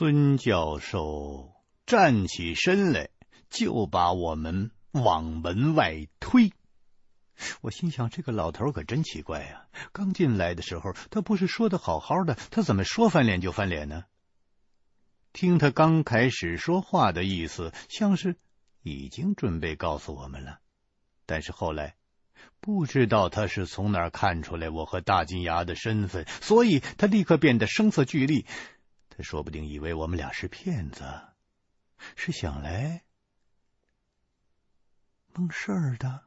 孙教授站起身来，就把我们往门外推。我心想，这个老头可真奇怪呀！刚进来的时候，他不是说的好好的，他怎么说翻脸就翻脸呢？听他刚开始说话的意思，像是已经准备告诉我们了。但是后来，不知道他是从哪儿看出来我和大金牙的身份，所以他立刻变得声色俱厉。说不定以为我们俩是骗子，是想来蒙事儿的。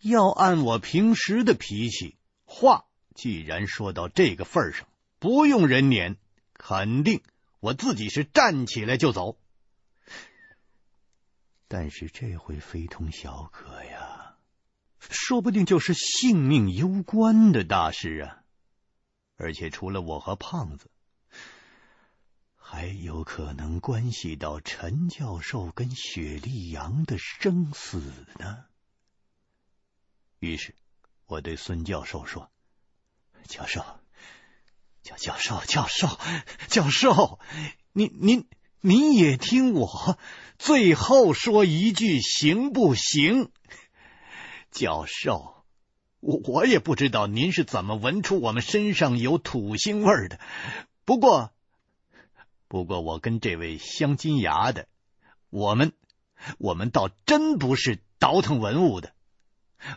要按我平时的脾气，话既然说到这个份上，不用人撵，肯定我自己是站起来就走。但是这回非同小可呀，说不定就是性命攸关的大事啊！而且除了我和胖子，还有可能关系到陈教授跟雪莉杨的生死呢。于是，我对孙教授说：“教授，教教授，教授，教授，您您您也听我最后说一句，行不行？教授，我我也不知道您是怎么闻出我们身上有土腥味的，不过。”不过我跟这位镶金牙的，我们我们倒真不是倒腾文物的。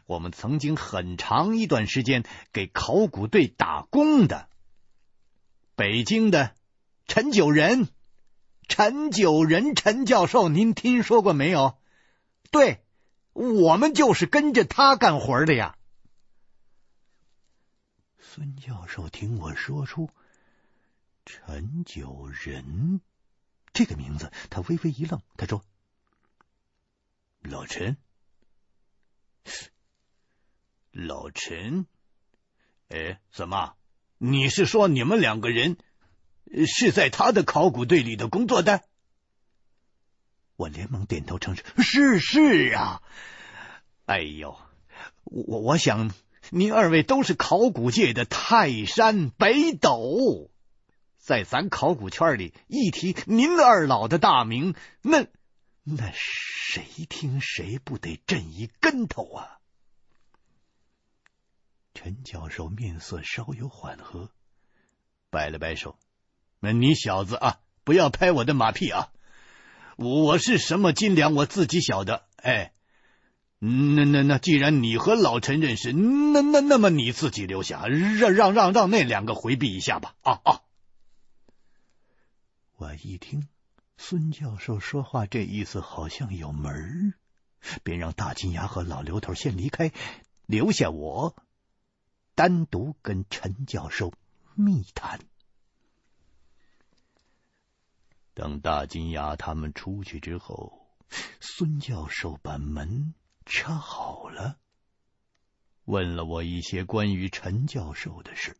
我们曾经很长一段时间给考古队打工的。北京的陈九仁，陈九仁，陈教授，您听说过没有？对，我们就是跟着他干活的呀。孙教授听我说出。陈九仁这个名字，他微微一愣，他说：“老陈，老陈，哎，怎么？你是说你们两个人是在他的考古队里的工作的？”我连忙点头称是：“是是啊。”哎呦，我我想，您二位都是考古界的泰山北斗。在咱考古圈里，一提您二老的大名，那那谁听谁不得震一跟头啊？陈教授面色稍有缓和，摆了摆手：“那你小子啊，不要拍我的马屁啊！我是什么斤两，我自己晓得。哎，那那那，既然你和老陈认识，那那那么你自己留下，让让让让那两个回避一下吧！啊啊！”我一听孙教授说话，这意思好像有门儿，便让大金牙和老刘头先离开，留下我单独跟陈教授密谈。等大金牙他们出去之后，孙教授把门插好了，问了我一些关于陈教授的事。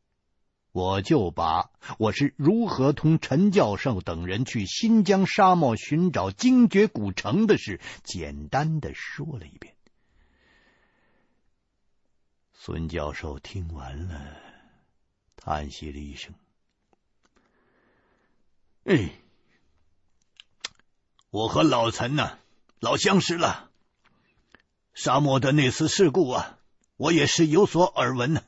我就把我是如何同陈教授等人去新疆沙漠寻找精绝古城的事简单的说了一遍。孙教授听完了，叹息了一声：“哎，我和老陈呢，老相识了。沙漠的那次事故啊，我也是有所耳闻呢。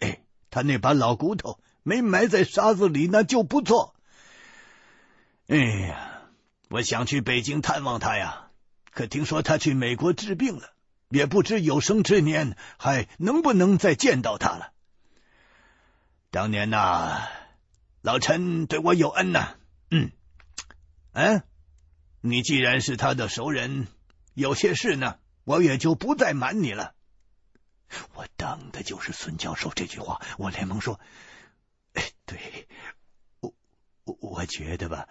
哎，他那把老骨头。”没埋在沙子里，那就不错。哎呀，我想去北京探望他呀，可听说他去美国治病了，也不知有生之年还能不能再见到他了。当年呐，老陈对我有恩呐。嗯，嗯，你既然是他的熟人，有些事呢，我也就不再瞒你了。我等的就是孙教授这句话，我连忙说。哎，对，我我我觉得吧，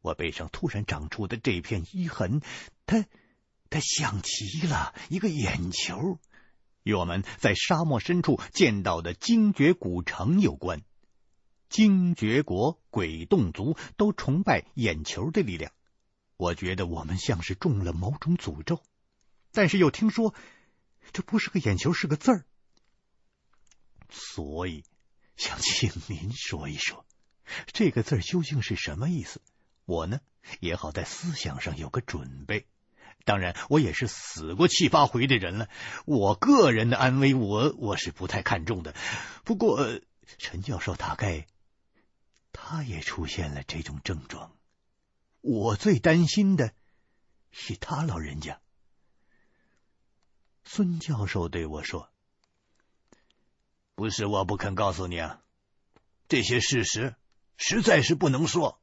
我背上突然长出的这片淤痕，它它像极了一个眼球，与我们在沙漠深处见到的精绝古城有关。精绝国、鬼洞族都崇拜眼球的力量，我觉得我们像是中了某种诅咒，但是又听说这不是个眼球，是个字儿，所以。想请您说一说，这个字究竟是什么意思？我呢，也好在思想上有个准备。当然，我也是死过七八回的人了。我个人的安危，我我是不太看重的。不过，陈教授大概他也出现了这种症状。我最担心的是他老人家。孙教授对我说：“不是我不肯告诉你啊，这些事实实在是不能说，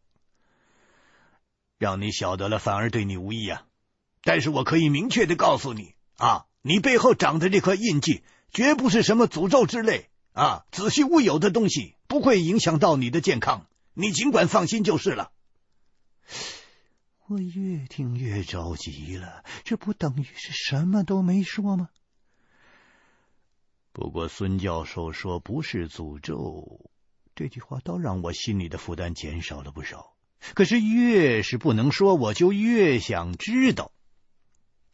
让你晓得了反而对你无益啊。”但是我可以明确的告诉你啊，你背后长的这颗印记，绝不是什么诅咒之类啊，子虚乌有的东西，不会影响到你的健康，你尽管放心就是了。我越听越着急了，这不等于是什么都没说吗？不过孙教授说不是诅咒，这句话倒让我心里的负担减少了不少。可是越是不能说，我就越想知道。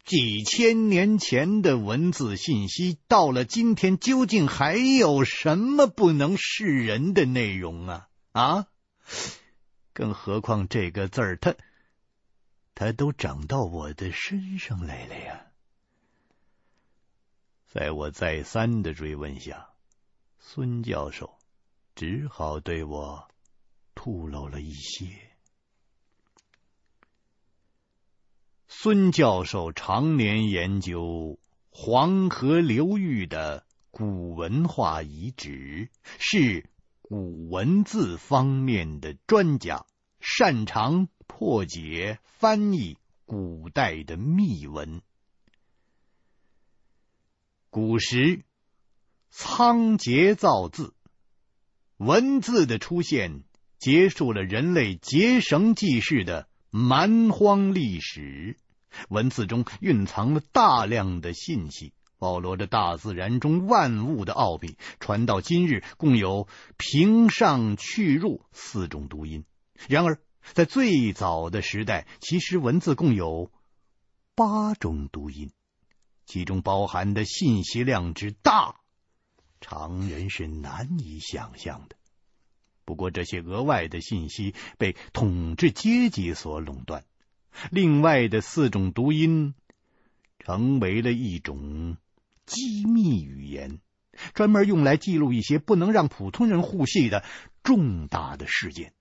几千年前的文字信息，到了今天，究竟还有什么不能示人的内容啊？啊！更何况这个字儿，它它都长到我的身上来了呀！在我再三的追问下，孙教授只好对我吐露了一些。孙教授常年研究黄河流域的古文化遗址，是古文字方面的专家，擅长破解、翻译古代的秘文。古时仓颉造字，文字的出现结束了人类结绳记事的蛮荒历史。文字中蕴藏了大量的信息，包罗着大自然中万物的奥秘。传到今日，共有平上去入四种读音。然而，在最早的时代，其实文字共有八种读音，其中包含的信息量之大，常人是难以想象的。不过，这些额外的信息被统治阶级所垄断。另外的四种读音成为了一种机密语言，专门用来记录一些不能让普通人互信的重大的事件。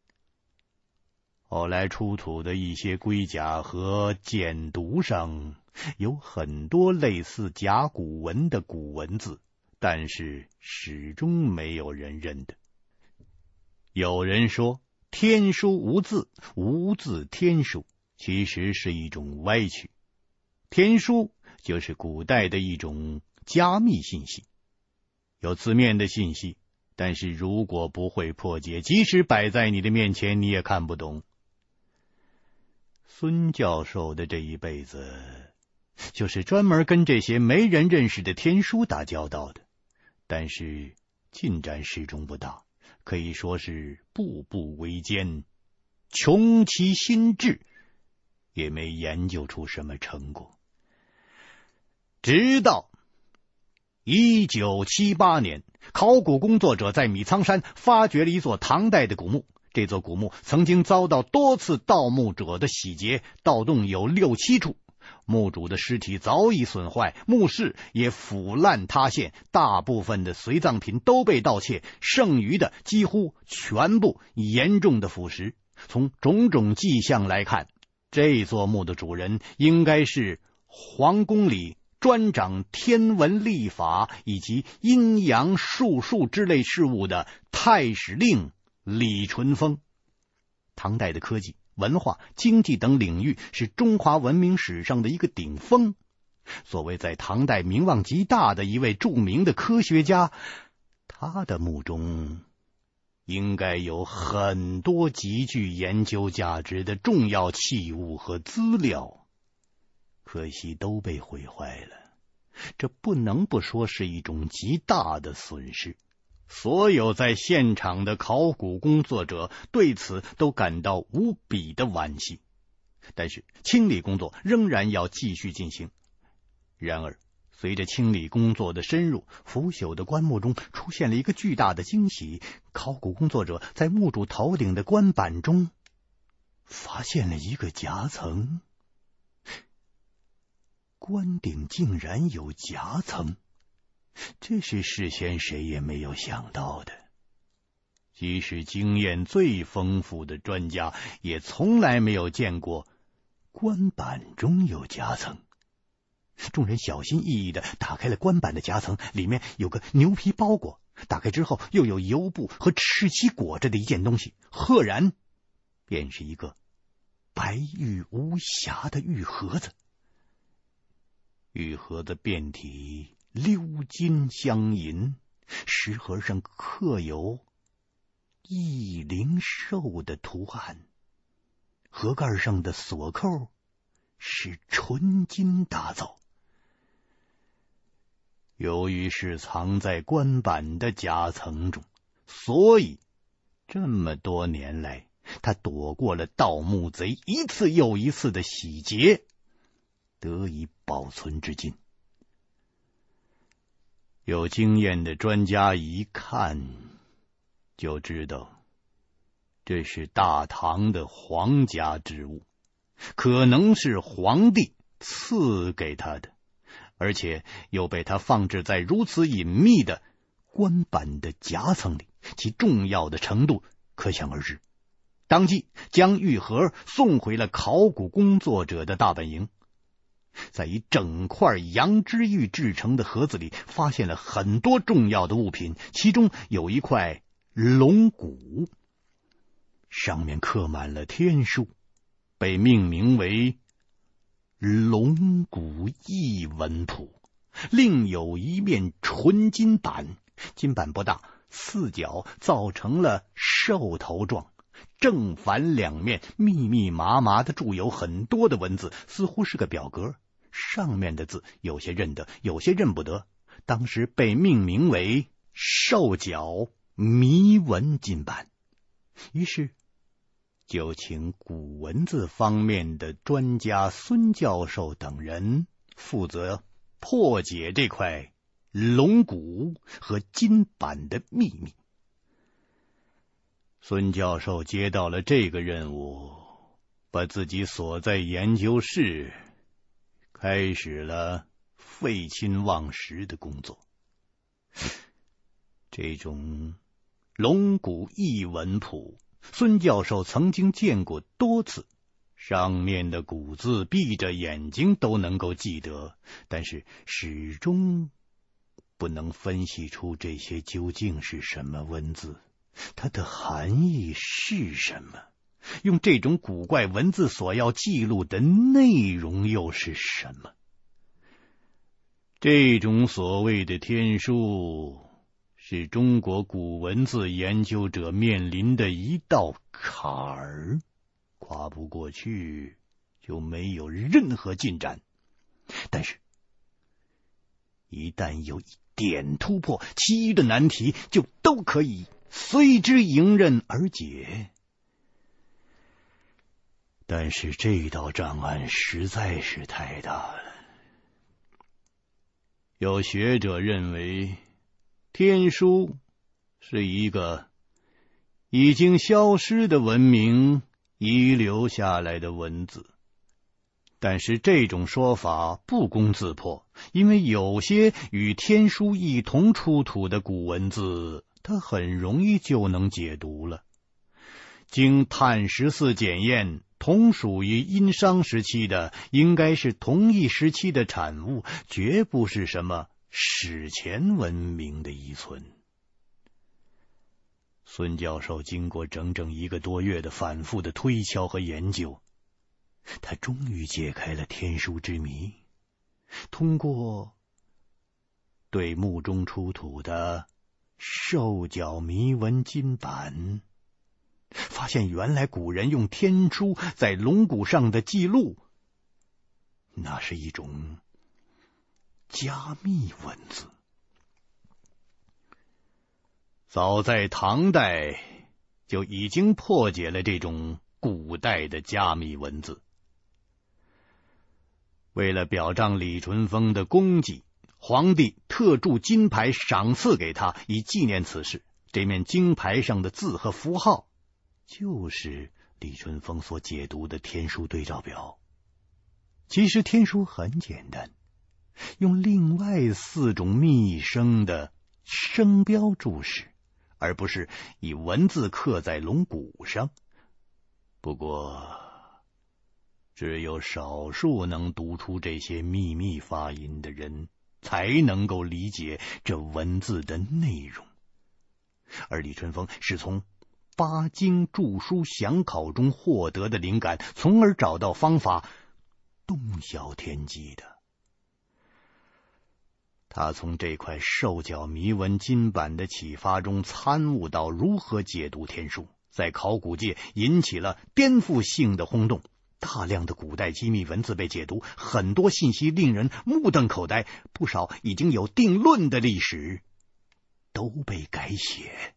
后来出土的一些龟甲和简牍上有很多类似甲骨文的古文字，但是始终没有人认得。有人说“天书无字，无字天书”。其实是一种歪曲，天书就是古代的一种加密信息，有字面的信息，但是如果不会破解，即使摆在你的面前，你也看不懂。孙教授的这一辈子，就是专门跟这些没人认识的天书打交道的，但是进展始终不大，可以说是步步维艰，穷其心志。也没研究出什么成果，直到一九七八年，考古工作者在米仓山发掘了一座唐代的古墓。这座古墓曾经遭到多次盗墓者的洗劫，盗洞有六七处，墓主的尸体早已损坏，墓室也腐烂塌陷，大部分的随葬品都被盗窃，剩余的几乎全部严重的腐蚀。从种种迹象来看，这座墓的主人应该是皇宫里专掌天文历法以及阴阳术数之类事物的太史令李淳风。唐代的科技、文化、经济等领域是中华文明史上的一个顶峰。所谓在唐代名望极大的一位著名的科学家，他的墓中。应该有很多极具研究价值的重要器物和资料，可惜都被毁坏了。这不能不说是一种极大的损失。所有在现场的考古工作者对此都感到无比的惋惜。但是清理工作仍然要继续进行。然而，随着清理工作的深入，腐朽的棺木中出现了一个巨大的惊喜。考古工作者在墓主头顶的棺板中发现了一个夹层，棺顶竟然有夹层，这是事先谁也没有想到的。即使经验最丰富的专家，也从来没有见过棺板中有夹层。众人小心翼翼的打开了棺板的夹层，里面有个牛皮包裹。打开之后，又有油布和赤漆裹着的一件东西，赫然便是一个白玉无瑕的玉盒子。玉盒子遍体鎏金镶银，石盒上刻有翼灵兽的图案，盒盖上的锁扣是纯金打造。由于是藏在棺板的夹层中，所以这么多年来，他躲过了盗墓贼一次又一次的洗劫，得以保存至今。有经验的专家一看就知道，这是大唐的皇家之物，可能是皇帝赐给他的。而且又被他放置在如此隐秘的官板的夹层里，其重要的程度可想而知。当即将玉盒送回了考古工作者的大本营，在一整块羊脂玉制成的盒子里，发现了很多重要的物品，其中有一块龙骨，上面刻满了天书，被命名为。龙骨异文谱，另有一面纯金板，金板不大，四角造成了兽头状，正反两面密密麻麻的注有很多的文字，似乎是个表格。上面的字有些认得，有些认不得。当时被命名为“兽脚谜文金版”，于是。就请古文字方面的专家孙教授等人负责破解这块龙骨和金板的秘密。孙教授接到了这个任务，把自己所在研究室，开始了废寝忘食的工作。这种龙骨异文谱。孙教授曾经见过多次，上面的古字闭着眼睛都能够记得，但是始终不能分析出这些究竟是什么文字，它的含义是什么？用这种古怪文字所要记录的内容又是什么？这种所谓的天书。是中国古文字研究者面临的一道坎儿，跨不过去就没有任何进展。但是，一旦有一点突破，其余的难题就都可以随之迎刃而解。但是这道障碍实在是太大了，有学者认为。天书是一个已经消失的文明遗留下来的文字，但是这种说法不攻自破，因为有些与天书一同出土的古文字，它很容易就能解读了。经碳十四检验，同属于殷商时期的，应该是同一时期的产物，绝不是什么。史前文明的遗存。孙教授经过整整一个多月的反复的推敲和研究，他终于解开了天书之谜。通过对墓中出土的兽脚谜文金板，发现原来古人用天书在龙骨上的记录，那是一种。加密文字，早在唐代就已经破解了这种古代的加密文字。为了表彰李淳风的功绩，皇帝特铸金牌赏赐给他，以纪念此事。这面金牌上的字和符号，就是李春风所解读的天书对照表。其实天书很简单，用另外四种秘声的声标注释，而不是以文字刻在龙骨上。不过，只有少数能读出这些秘密发音的人。才能够理解这文字的内容，而李春风是从八经注疏详考中获得的灵感，从而找到方法洞晓天机的。他从这块兽脚铭文金版的启发中参悟到如何解读天书，在考古界引起了颠覆性的轰动。大量的古代机密文字被解读，很多信息令人目瞪口呆，不少已经有定论的历史都被改写。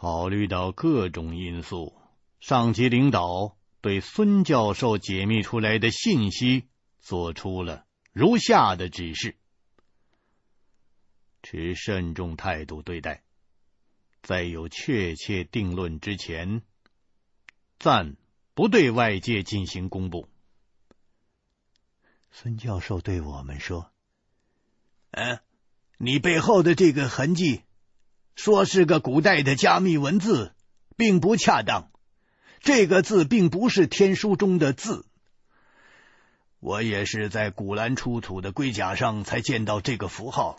考虑到各种因素，上级领导对孙教授解密出来的信息做出了如下的指示：持慎重态度对待，在有确切定论之前，暂。不对外界进行公布。孙教授对我们说：“嗯，你背后的这个痕迹，说是个古代的加密文字，并不恰当。这个字并不是天书中的字。我也是在古兰出土的龟甲上才见到这个符号，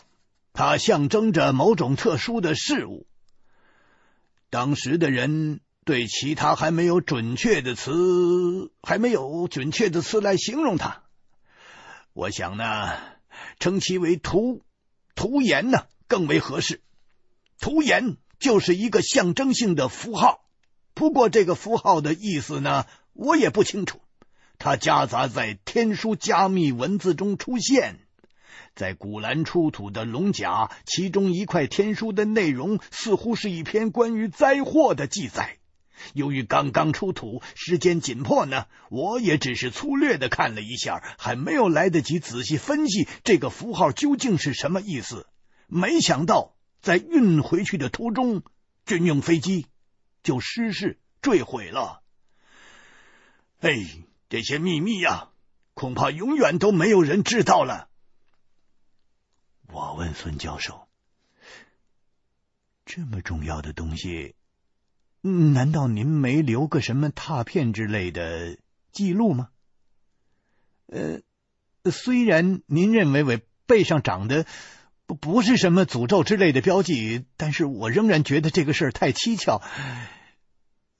它象征着某种特殊的事物。当时的人。”对其他还没有准确的词，还没有准确的词来形容它。我想呢，称其为图图言呢更为合适。图言就是一个象征性的符号，不过这个符号的意思呢，我也不清楚。它夹杂在天书加密文字中出现，在古兰出土的龙甲，其中一块天书的内容似乎是一篇关于灾祸的记载。由于刚刚出土，时间紧迫呢，我也只是粗略的看了一下，还没有来得及仔细分析这个符号究竟是什么意思。没想到在运回去的途中，军用飞机就失事坠毁了。哎，这些秘密呀，恐怕永远都没有人知道了。我问孙教授：“这么重要的东西？”难道您没留个什么拓片之类的记录吗？呃，虽然您认为我背上长的不不是什么诅咒之类的标记，但是我仍然觉得这个事儿太蹊跷。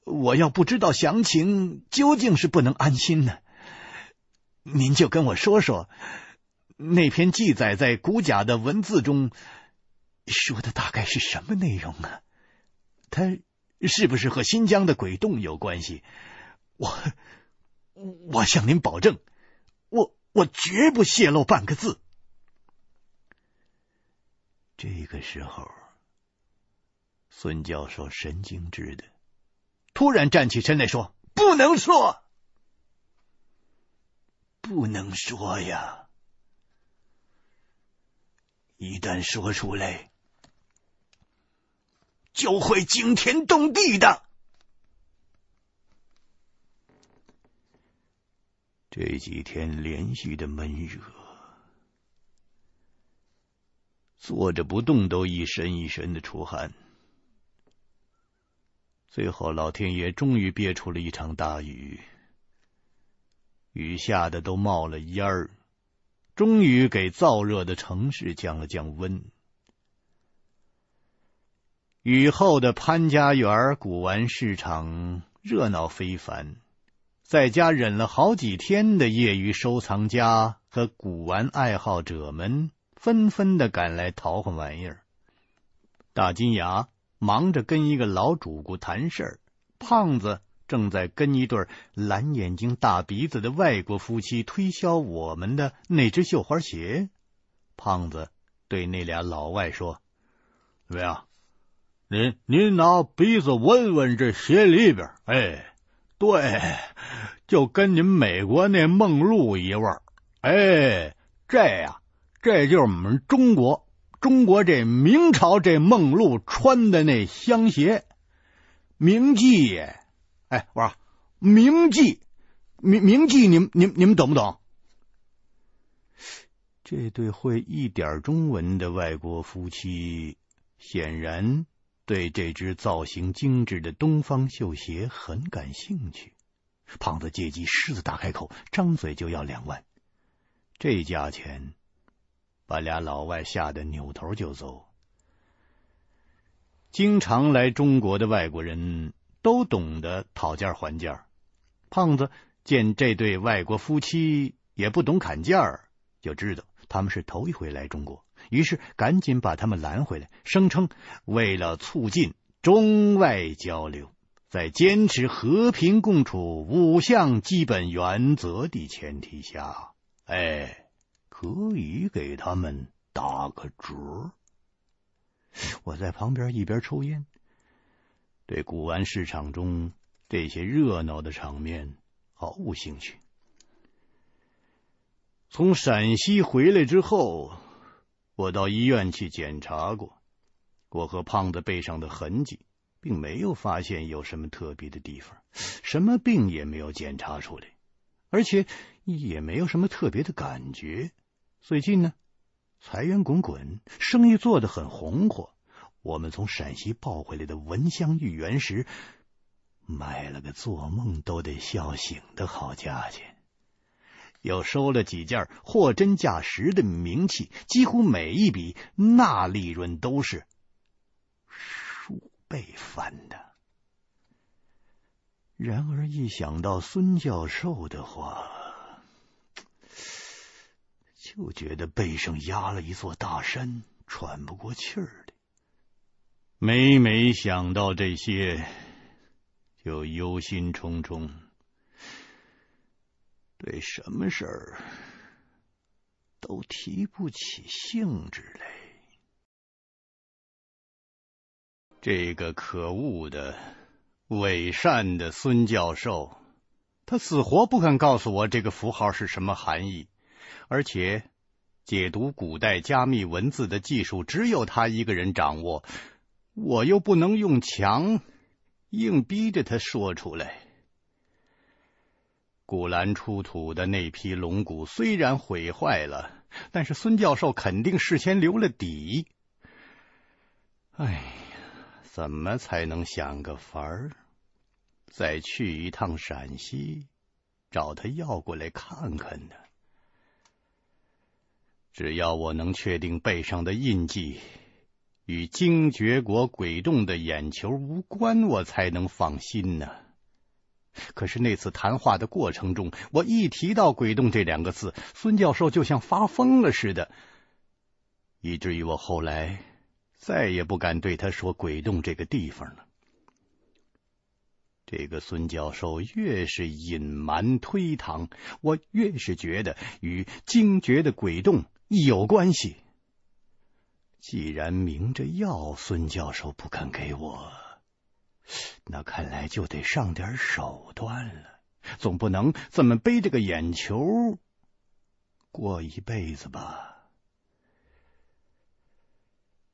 我要不知道详情，究竟是不能安心呢。您就跟我说说，那篇记载在古甲的文字中说的大概是什么内容啊？他。是不是和新疆的鬼洞有关系？我我向您保证，我我绝不泄露半个字。这个时候，孙教授神经质的突然站起身来说：“不能说，不能说呀！一旦说出来。”就会惊天动地的。这几天连续的闷热，坐着不动都一身一身的出汗。最后，老天爷终于憋出了一场大雨，雨下的都冒了烟儿，终于给燥热的城市降了降温。雨后的潘家园古玩市场热闹非凡，在家忍了好几天的业余收藏家和古玩爱好者们纷纷的赶来淘换玩意儿。大金牙忙着跟一个老主顾谈事儿，胖子正在跟一对蓝眼睛大鼻子的外国夫妻推销我们的那只绣花鞋。胖子对那俩老外说：“怎么样？”您您拿鼻子闻闻这鞋里边，哎，对，就跟您美国那梦露一味儿，哎，这呀这就是我们中国，中国这明朝这梦露穿的那香鞋，铭记。哎，我说铭记，铭铭记，你们你们你们懂不懂？这对会一点中文的外国夫妻，显然对这只造型精致的东方绣鞋很感兴趣。胖子借机狮子大开口，张嘴就要两万。这价钱把俩老外吓得扭头就走。经常来中国的外国人都懂得讨价还价。胖子见这对外国夫妻也不懂砍价，就知道他们是头一回来中国，于是赶紧把他们拦回来，声称为了促进中外交流。在坚持和平共处五项基本原则的前提下，哎，可以给他们打个折。我在旁边一边抽烟，对古玩市场中这些热闹的场面毫无兴趣。从陕西回来之后，我到医院去检查过，我和胖子背上的痕迹。并没有发现有什么特别的地方，什么病也没有检查出来，而且也没有什么特别的感觉。最近呢，财源滚滚，生意做得很红火。我们从陕西抱回来的文香玉原石，卖了个做梦都得笑醒的好价钱。又收了几件货真价实的名器，几乎每一笔那利润都是。数倍翻的。然而一想到孙教授的话，就觉得背上压了一座大山，喘不过气儿来。每每想到这些，就忧心忡忡，对什么事儿都提不起兴致来。这个可恶的伪善的孙教授，他死活不肯告诉我这个符号是什么含义，而且解读古代加密文字的技术只有他一个人掌握，我又不能用强硬逼着他说出来。古兰出土的那批龙骨虽然毁坏了，但是孙教授肯定事先留了底。哎呀。怎么才能想个法儿，再去一趟陕西，找他要过来看看呢？只要我能确定背上的印记与精绝国鬼洞的眼球无关，我才能放心呢。可是那次谈话的过程中，我一提到鬼洞这两个字，孙教授就像发疯了似的，以至于我后来。再也不敢对他说鬼洞这个地方了。这个孙教授越是隐瞒推搪，我越是觉得与精绝的鬼洞有关系。既然明着要孙教授不肯给我，那看来就得上点手段了。总不能这么背着个眼球过一辈子吧？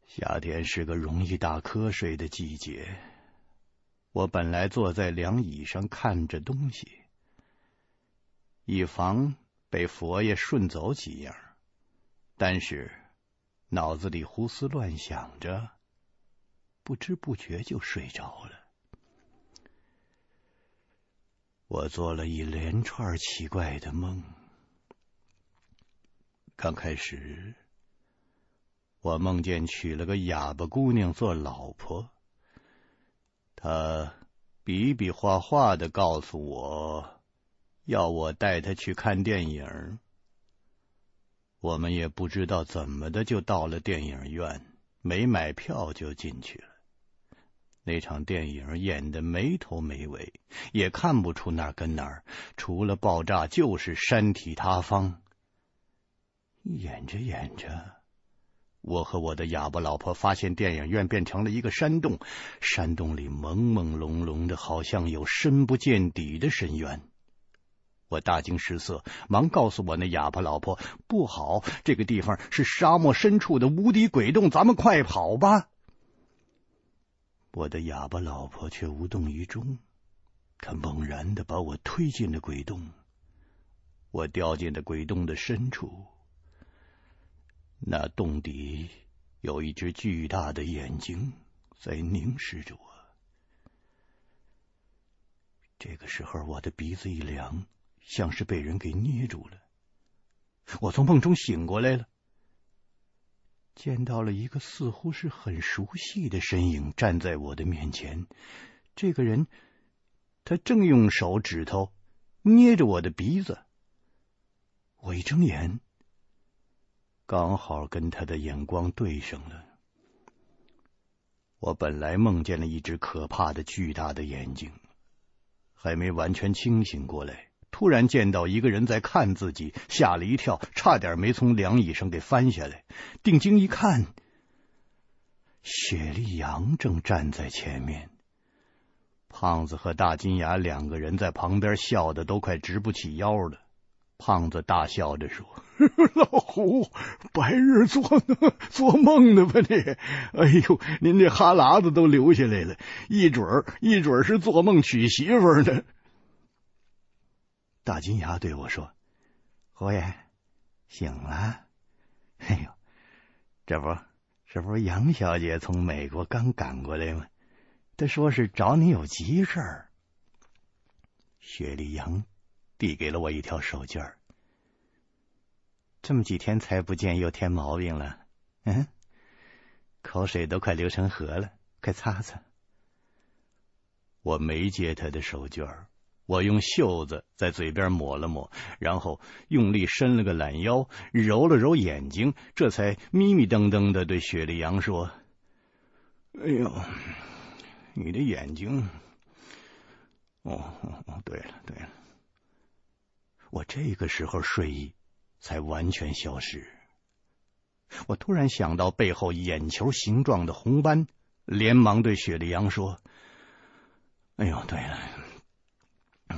夏天是个容易打瞌睡的季节。我本来坐在凉椅上看着东西，以防被佛爷顺走几样，但是脑子里胡思乱想着，不知不觉就睡着了。我做了一连串奇怪的梦，刚开始。我梦见娶了个哑巴姑娘做老婆，他比比划划的告诉我，要我带他去看电影。我们也不知道怎么的，就到了电影院，没买票就进去了。那场电影演的没头没尾，也看不出哪儿跟哪儿，除了爆炸就是山体塌方。演着演着。我和我的哑巴老婆发现电影院变成了一个山洞，山洞里朦朦胧胧的，好像有深不见底的深渊。我大惊失色，忙告诉我那哑巴老婆：“不好，这个地方是沙漠深处的无底鬼洞，咱们快跑吧！”我的哑巴老婆却无动于衷，她猛然的把我推进了鬼洞。我掉进了鬼洞的深处，那洞底有一只巨大的眼睛在凝视着我。这个时候，我的鼻子一凉。像是被人给捏住了，我从梦中醒过来了，见到了一个似乎是很熟悉的身影站在我的面前。这个人，他正用手指头捏着我的鼻子。我一睁眼，刚好跟他的眼光对上了。我本来梦见了一只可怕的巨大的眼睛，还没完全清醒过来。突然见到一个人在看自己，吓了一跳，差点没从凉椅上给翻下来。定睛一看，雪莉杨正站在前面，胖子和大金牙两个人在旁边笑得都快直不起腰了。胖子大笑着说：“ 老胡，白日做做梦呢吧你？哎呦，您这哈喇子都流下来了，一准儿一准儿是做梦娶媳妇呢。”大金牙对我说：“侯爷，醒了。哎呦，这不，这不是杨小姐从美国刚赶过来吗？她说是找你有急事儿。”雪莉杨递给了我一条手绢儿。这么几天才不见，又添毛病了。嗯，口水都快流成河了，快擦擦。我没接他的手绢儿。我用袖子在嘴边抹了抹，然后用力伸了个懒腰，揉了揉眼睛，这才迷迷瞪瞪的对雪莉杨说：“哎呦，你的眼睛……哦哦哦，对了对了，我这个时候睡意才完全消失。我突然想到背后眼球形状的红斑，连忙对雪莉杨说：‘哎呦，对了。’”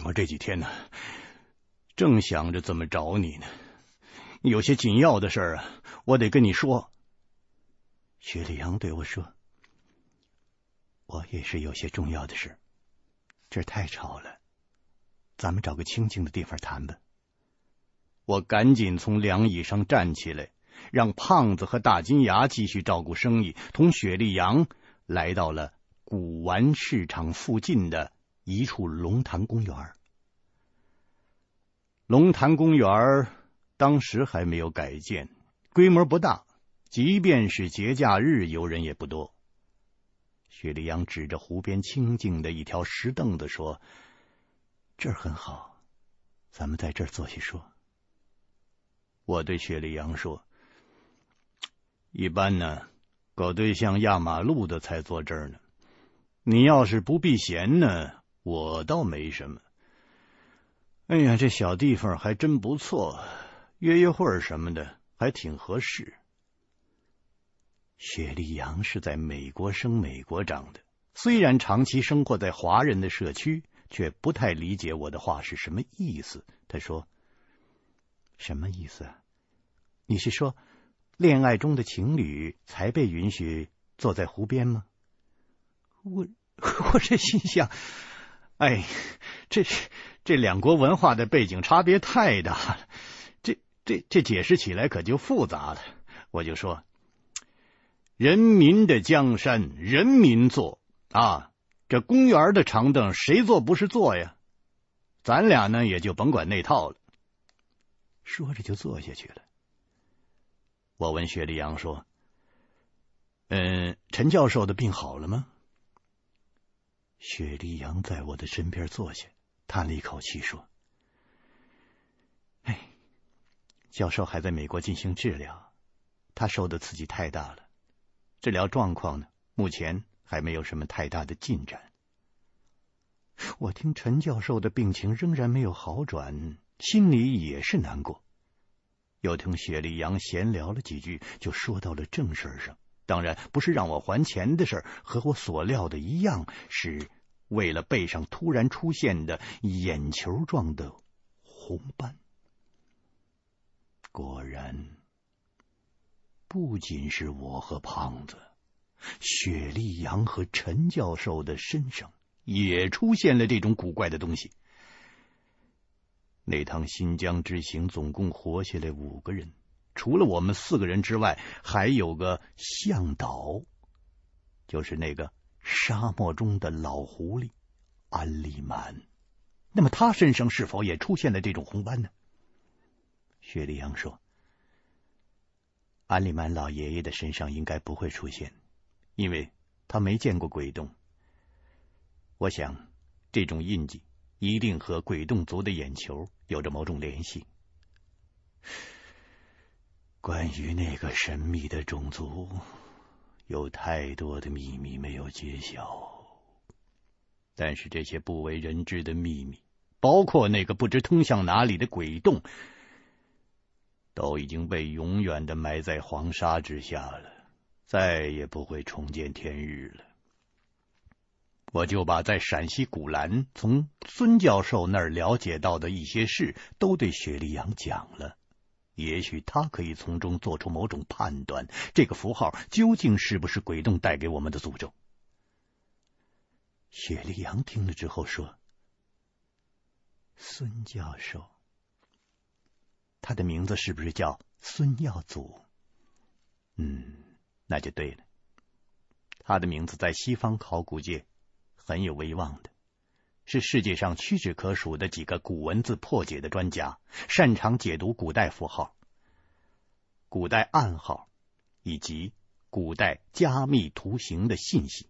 我这几天呢，正想着怎么找你呢，有些紧要的事啊，我得跟你说。雪莉杨对我说：“我也是有些重要的事，这太吵了，咱们找个清静的地方谈吧。”我赶紧从凉椅上站起来，让胖子和大金牙继续照顾生意，同雪莉杨来到了古玩市场附近的。一处龙潭公园，龙潭公园当时还没有改建，规模不大，即便是节假日，游人也不多。雪莉杨指着湖边清静的一条石凳子说：“这儿很好，咱们在这儿坐下说。”我对雪莉杨说：“一般呢，搞对象压马路的才坐这儿呢。你要是不避嫌呢？”我倒没什么。哎呀，这小地方还真不错，约约会什么的还挺合适。雪莉杨是在美国生、美国长的，虽然长期生活在华人的社区，却不太理解我的话是什么意思。他说：“什么意思？你是说，恋爱中的情侣才被允许坐在湖边吗？”我 我这心想。哎，这这两国文化的背景差别太大了，这这这解释起来可就复杂了。我就说，人民的江山人民坐啊，这公园的长凳谁坐不是坐呀？咱俩呢也就甭管那套了。说着就坐下去了。我问雪莉杨说：“嗯，陈教授的病好了吗？”雪莉杨在我的身边坐下，叹了一口气说：“哎，教授还在美国进行治疗，他受的刺激太大了，治疗状况呢，目前还没有什么太大的进展。”我听陈教授的病情仍然没有好转，心里也是难过。又听雪莉杨闲聊了几句，就说到了正事上。当然不是让我还钱的事，和我所料的一样，是为了背上突然出现的眼球状的红斑。果然，不仅是我和胖子，雪莉杨和陈教授的身上也出现了这种古怪的东西。那趟新疆之行总共活下来五个人，除了我们四个人之外，还有个向导，就是那个沙漠中的老狐狸安利曼。那么他身上是否也出现了这种红斑呢？雪莉杨说：“安利曼老爷爷的身上应该不会出现，因为他没见过鬼洞。我想，这种印记一定和鬼洞族的眼球有着某种联系。关于那个神秘的种族，有太多的秘密没有揭晓。”但是这些不为人知的秘密，包括那个不知通向哪里的鬼洞，都已经被永远的埋在黄沙之下了，再也不会重见天日了。我就把在陕西古兰从孙教授那儿了解到的一些事，都对雪莉杨讲了。也许他可以从中做出某种判断，这个符号究竟是不是鬼洞带给我们的诅咒。雪莉杨听了之后说：“孙教授，他的名字是不是叫孙耀祖？嗯，那就对了。他的名字在西方考古界很有威望的，是世界上屈指可数的几个古文字破解的专家，擅长解读古代符号、古代暗号以及古代加密图形的信息。”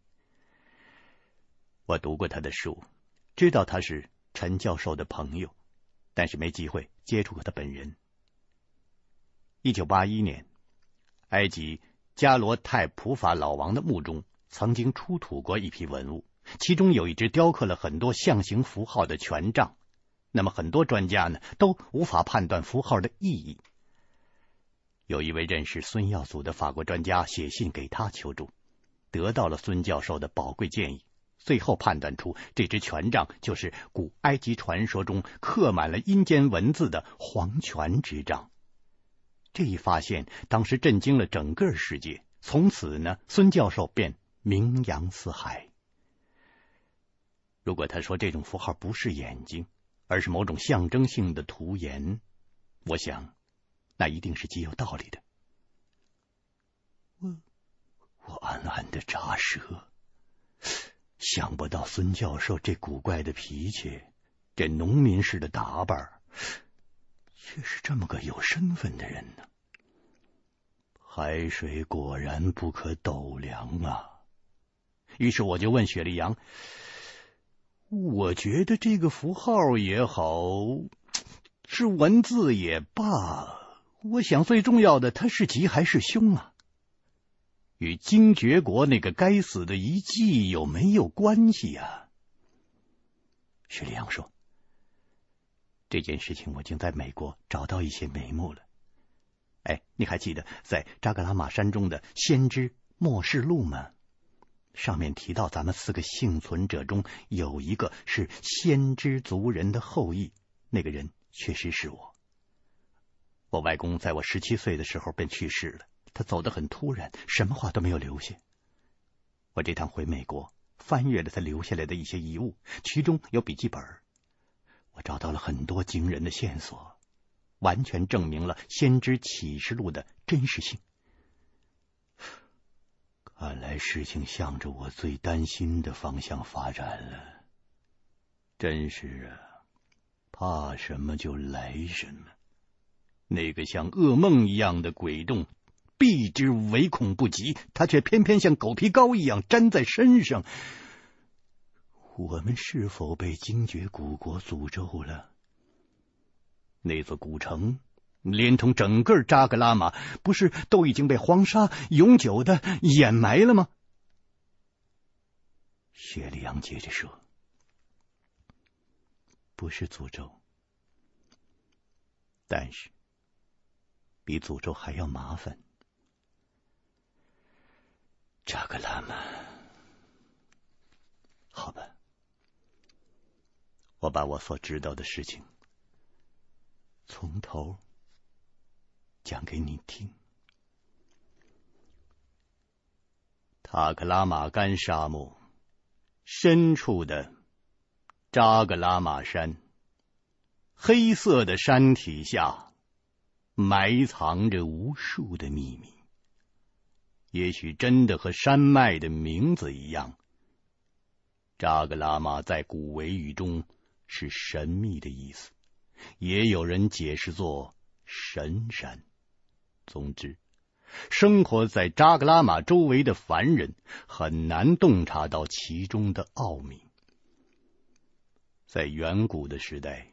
我读过他的书，知道他是陈教授的朋友，但是没机会接触过他本人。一九八一年，埃及加罗泰普法老王的墓中曾经出土过一批文物，其中有一只雕刻了很多象形符号的权杖。那么很多专家呢都无法判断符号的意义。有一位认识孙耀祖的法国专家写信给他求助，得到了孙教授的宝贵建议。最后判断出这只权杖就是古埃及传说中刻满了阴间文字的黄泉之杖。这一发现当时震惊了整个世界，从此呢，孙教授便名扬四海。如果他说这种符号不是眼睛，而是某种象征性的图言，我想那一定是极有道理的。我我暗暗的咂舌。想不到孙教授这古怪的脾气，这农民式的打扮，却是这么个有身份的人呢。海水果然不可斗量啊！于是我就问雪莉杨：“我觉得这个符号也好，是文字也罢，我想最重要的，它是吉还是凶啊？”与精绝国那个该死的遗迹有没有关系呀？雪莉杨说：“这件事情我已经在美国找到一些眉目了。哎，你还记得在扎格拉玛山中的先知末世录吗？上面提到咱们四个幸存者中有一个是先知族人的后裔，那个人确实是我。我外公在我十七岁的时候便去世了。”他走得很突然，什么话都没有留下。我这趟回美国，翻阅了他留下来的一些遗物，其中有笔记本。找到了很多惊人的线索，完全证明了《先知启示录》的真实性。看来事情向着我最担心的方向发展了。真是啊，怕什么就来什么。那个像噩梦一样的鬼洞。避之唯恐不及，他却偏偏像狗皮膏一样粘在身上。我们是否被精绝古国诅咒了？那座古城，连同整个扎格拉玛，不是都已经被黄沙永久的掩埋了吗？雪莉杨接着说：“不是诅咒，但是比诅咒还要麻烦。”扎格拉玛，好吧，我把我所知道的事情从头讲给你听。塔克拉玛干沙漠深处的扎格拉玛山，黑色的山体下埋藏着无数的秘密。也许真的和山脉的名字一样，扎格拉玛在古维语中是神秘的意思，也有人解释作神山。总之，生活在扎格拉玛周围的凡人很难洞察到其中的奥秘。在远古的时代，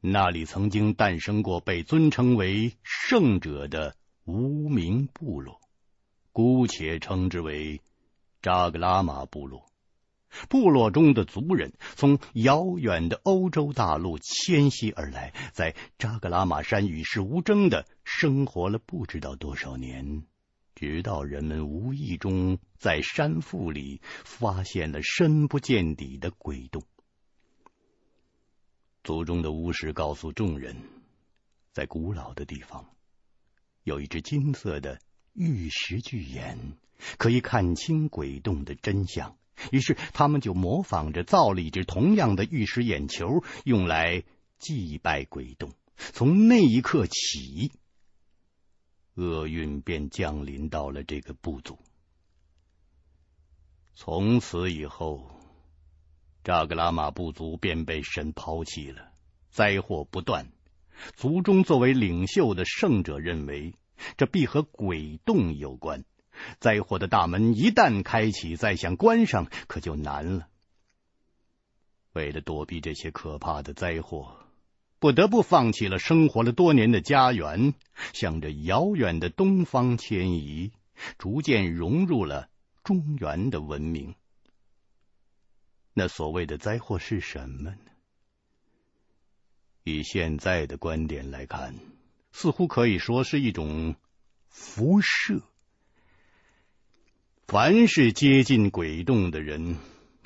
那里曾经诞生过被尊称为圣者的无名部落。姑且称之为扎格拉玛部落。部落中的族人从遥远的欧洲大陆迁徙而来，在扎格拉玛山与世无争的生活了不知道多少年，直到人们无意中在山腹里发现了深不见底的鬼洞。族中的巫师告诉众人，在古老的地方有一只金色的。玉石巨眼可以看清鬼洞的真相，于是他们就模仿着造了一只同样的玉石眼球，用来祭拜鬼洞。从那一刻起，厄运便降临到了这个部族。从此以后，扎格拉玛部族便被神抛弃了，灾祸不断。族中作为领袖的圣者认为。这必和鬼洞有关。灾祸的大门一旦开启，再想关上可就难了。为了躲避这些可怕的灾祸，不得不放弃了生活了多年的家园，向着遥远的东方迁移，逐渐融入了中原的文明。那所谓的灾祸是什么呢？以现在的观点来看。似乎可以说是一种辐射。凡是接近鬼洞的人，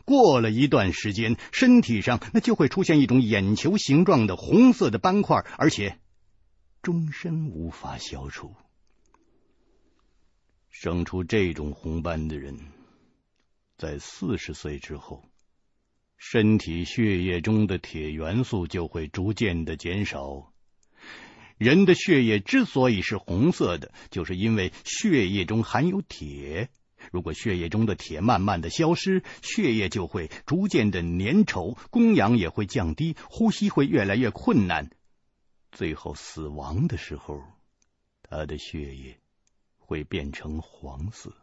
过了一段时间，身体上那就会出现一种眼球形状的红色的斑块，而且终身无法消除。生出这种红斑的人，在四十岁之后，身体血液中的铁元素就会逐渐的减少。人的血液之所以是红色的，就是因为血液中含有铁。如果血液中的铁慢慢的消失，血液就会逐渐的粘稠，供氧也会降低，呼吸会越来越困难。最后死亡的时候，他的血液会变成黄色。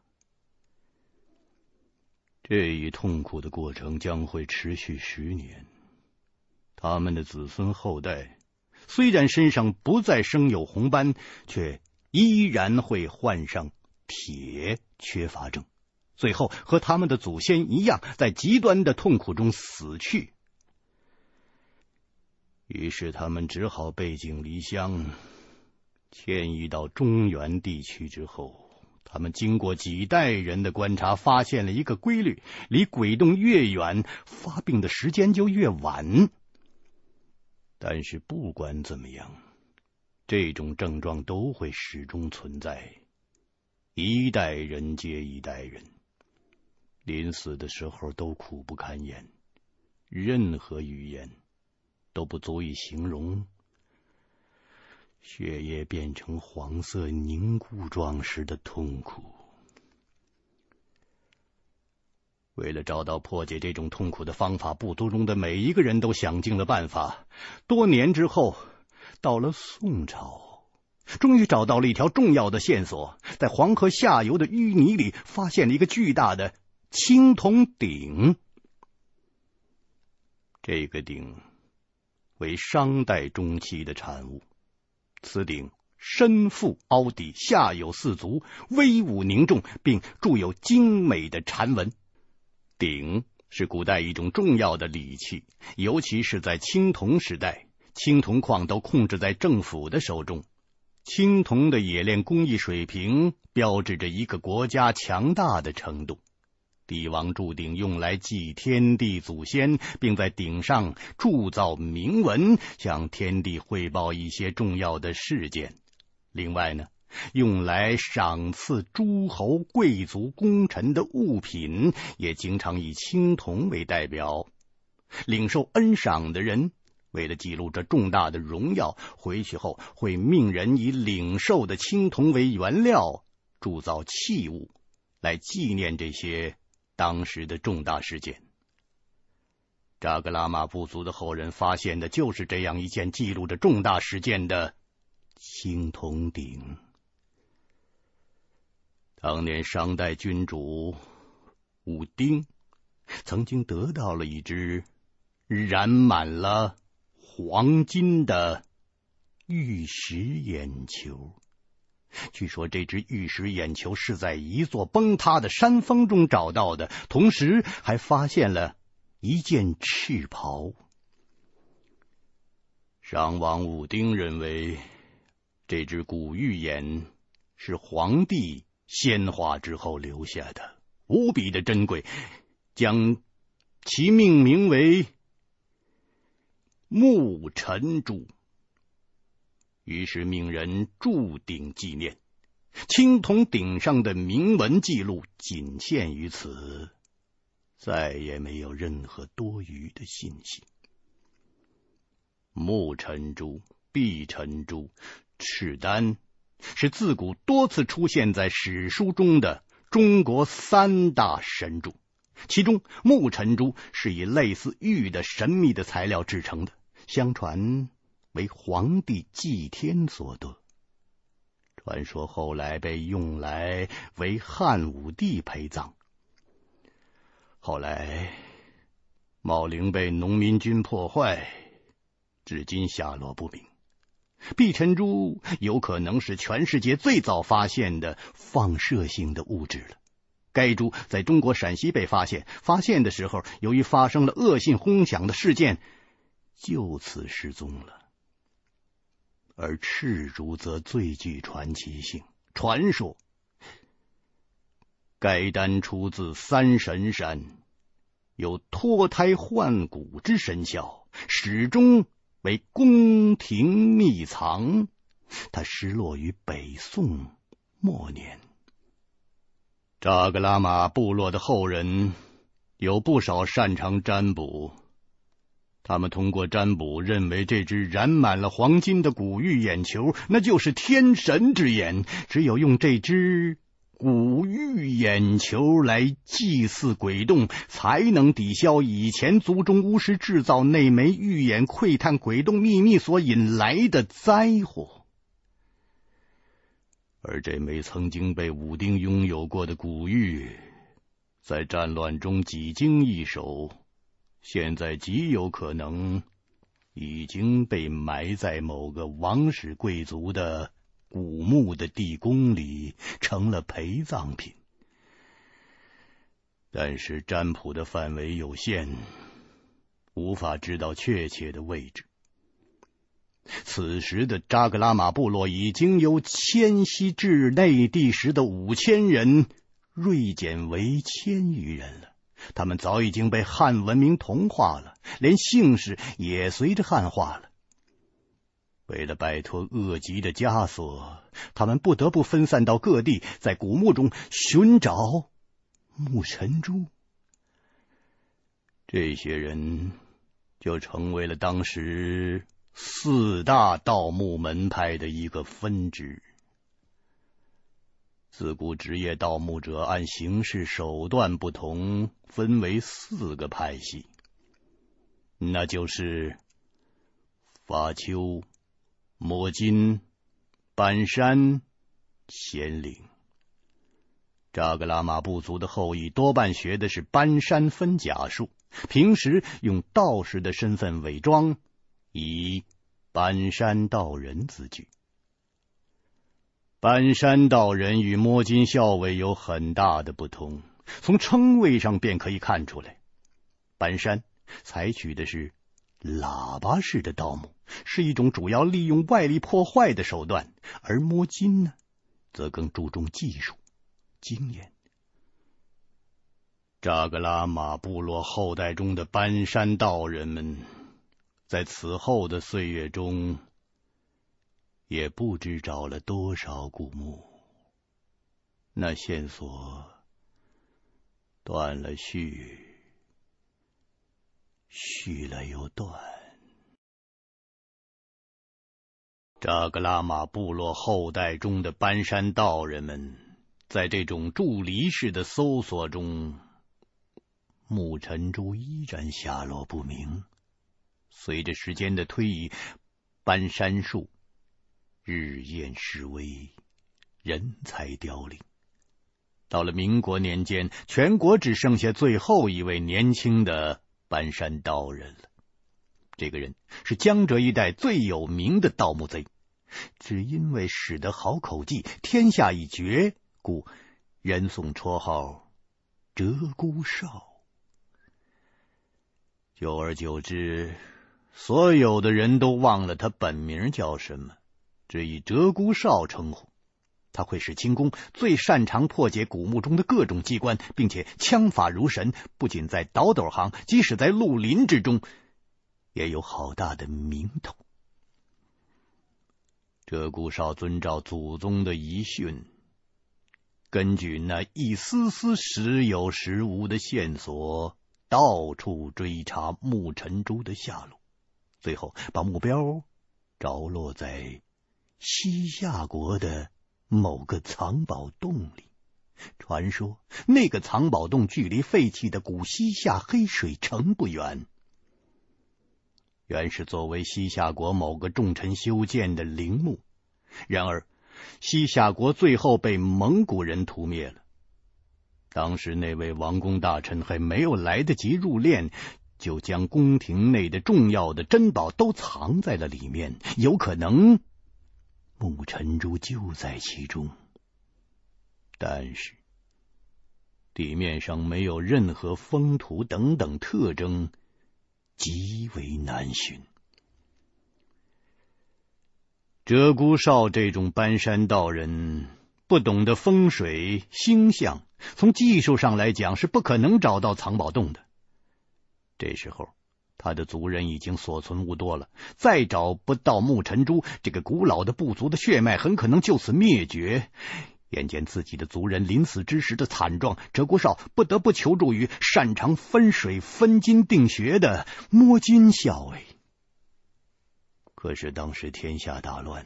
这一痛苦的过程将会持续十年，他们的子孙后代。虽然身上不再生有红斑，却依然会患上铁缺乏症，最后和他们的祖先一样，在极端的痛苦中死去。于是他们只好背井离乡，迁移到中原地区之后，他们经过几代人的观察，发现了一个规律：离鬼洞越远，发病的时间就越晚。但是不管怎么样，这种症状都会始终存在，一代人接一代人，临死的时候都苦不堪言，任何语言都不足以形容血液变成黄色凝固状时的痛苦。为了找到破解这种痛苦的方法，部族中的每一个人都想尽了办法。多年之后，到了宋朝，终于找到了一条重要的线索，在黄河下游的淤泥里发现了一个巨大的青铜鼎。这个鼎为商代中期的产物，此鼎身腹凹底，下有四足，威武凝重，并铸有精美的缠文。鼎是古代一种重要的礼器，尤其是在青铜时代，青铜矿都控制在政府的手中。青铜的冶炼工艺水平标志着一个国家强大的程度。帝王注定用来祭天地祖先，并在顶上铸造铭文，向天地汇报一些重要的事件。另外呢，用来赏赐诸侯、贵族、功臣的物品，也经常以青铜为代表。领受恩赏的人，为了记录这重大的荣耀，回去后会命人以领受的青铜为原料，铸造器物，来纪念这些。当时的重大事件，扎格拉玛部族的后人发现的就是这样一件记录着重大事件的青铜鼎。当年商代君主武丁曾经得到了一只染满了黄金的玉石眼球。据说这只玉石眼球是在一座崩塌的山峰中找到的，同时还发现了一件赤袍。商王武丁认为这只古玉眼是黄帝仙化之后留下的，无比的珍贵，将其命名为木尘珠。于是命人铸鼎纪念，青铜鼎上的铭文记录仅限于此，再也没有任何多余的信息。木尘珠、碧尘珠、赤丹是自古多次出现在史书中的中国三大神珠，其中木尘珠是以类似玉的神秘的材料制成的，相传。为黄帝祭天所得，传说后来被用来为汉武帝陪葬。后来茂陵被农民军破坏，至今下落不明。碧尘珠有可能是全世界最早发现的放射性的物质了。该珠在中国陕西被发现，发现的时候由于发生了恶性轰响的事件，就此失踪了。而赤珠则最具传奇性。传说，该丹出自三神山，有脱胎换骨之神效，始终为宫廷秘藏。它失落于北宋末年。扎格拉玛部落的后人有不少擅长占卜。他们通过占卜认为，这只染满了黄金的古玉眼球，那就是天神之眼。只有用这只古玉眼球来祭祀鬼洞，才能抵消以前族中巫师制造那枚玉眼窥探鬼洞秘密所引来的灾祸。而这枚曾经被武丁拥有过的古玉，在战乱中几经易手。现在极有可能已经被埋在某个王室贵族的古墓的地宫里，成了陪葬品。但是占卜的范围有限，无法知道确切的位置。此时的扎格拉玛部落已经由迁徙至内地时的五千人锐减为千余人了。他们早已经被汉文明同化了，连姓氏也随着汉化了。为了摆脱恶疾的枷锁，他们不得不分散到各地，在古墓中寻找木尘珠。这些人就成为了当时四大盗墓门派的一个分支。自古职业盗墓者按行事手段不同，分为四个派系，那就是发丘、摸金、搬山、显灵。扎格拉玛部族的后裔多半学的是搬山分甲术，平时用道士的身份伪装，以搬山道人自居。搬山道人与摸金校尉有很大的不同，从称谓上便可以看出来。搬山采取的是喇叭式的盗墓，是一种主要利用外力破坏的手段；而摸金呢，则更注重技术、经验。扎格拉玛部落后代中的搬山道人们，在此后的岁月中，也不知找了多少古墓。那线索断了续，续了又断。扎格拉玛部落后代中的搬山道人们，在这种助离式的搜索中。木尘珠依然下落不明。随着时间的推移，搬山术日渐式微，人才凋零。到了民国年间，全国只剩下最后一位年轻的搬山道人了。这个人是江浙一带最有名的盗墓贼，只因为使得好口技，天下已绝，故人送绰号“鹧鸪哨”。久而久之，所有的人都忘了他本名叫什么，只以鹧鸪哨称呼。他会使轻功，最擅长破解古墓中的各种机关，并且枪法如神。不仅在倒斗行，即使在绿林之中，也有好大的名头。鹧鸪哨遵照祖宗的遗训，根据那一丝丝时有时无的线索。到处追查木尘珠的下落，最后把目标着落在西夏国的某个藏宝洞里。传说那个藏宝洞距离废弃的古西夏黑水城不远，原是作为西夏国某个重臣修建的陵墓。然而，西夏国最后被蒙古人屠灭了。当时那位王公大臣还没有来得及入殓，就将宫廷内的重要的珍宝都藏在了里面，有可能木尘珠就在其中。但是地面上没有任何风土等等特征，极为难寻。鹧鸪哨这种搬山道人，不懂得风水星象。从技术上来讲，是不可能找到藏宝洞的。这时候，他的族人已经所存无多了，再找不到木尘珠，这个古老的部族的血脉很可能就此灭绝。眼见自己的族人临死之时的惨状，鷓鴣哨不得不求助于擅长分水分金定穴的摸金校尉。可是当时天下大乱，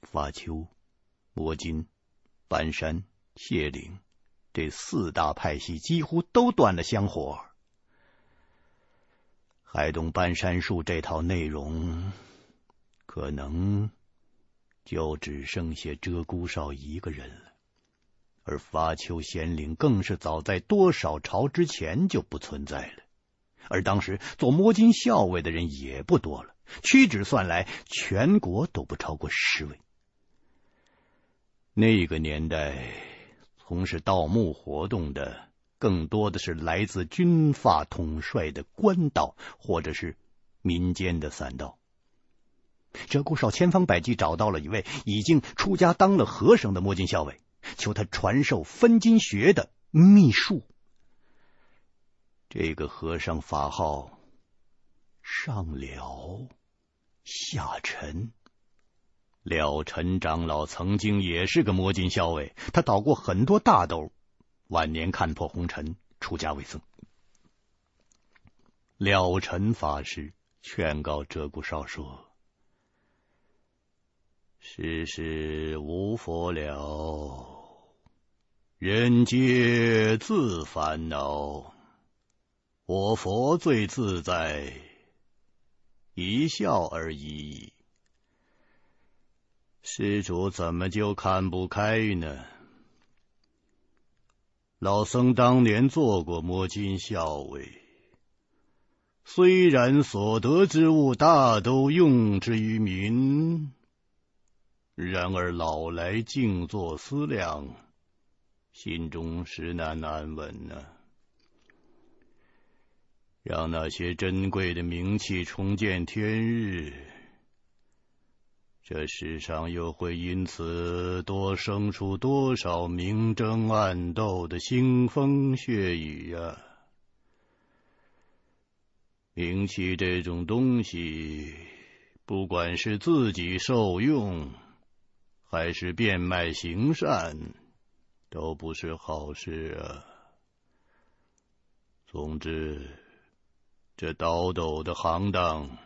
发丘、摸金、搬山。谢岭这四大派系几乎都断了香火，海东搬山术这套内容，可能就只剩下鹧鸪哨一个人了。而发丘贤岭更是早在多少朝之前就不存在了。而当时做摸金校尉的人也不多了，屈指算来，全国都不超过十位。那个年代。从事盗墓活动的更多的是来自军阀统帅的官道，或者是民间的散道。鹧鸪哨千方百计找到了一位已经出家当了和尚的摸金校尉，求他传授分金学的秘术。这个和尚法号上了，下陈。了陈长老曾经也是个摸金校尉，他倒过很多大斗，晚年看破红尘，出家为僧。了尘法师劝告鹧鸪哨说：“世事无佛了，人皆自烦恼，我佛最自在，一笑而已。”施主怎么就看不开呢？老僧当年做过摸金校尉，虽然所得之物大都用之于民，然而老来静坐思量，心中实难安稳呢。让那些珍贵的名器重见天日。这世上又会因此多生出多少明争暗斗的腥风血雨呀？名气这种东西，不管是自己受用，还是变卖行善，都不是好事啊。总之，这倒斗的行当。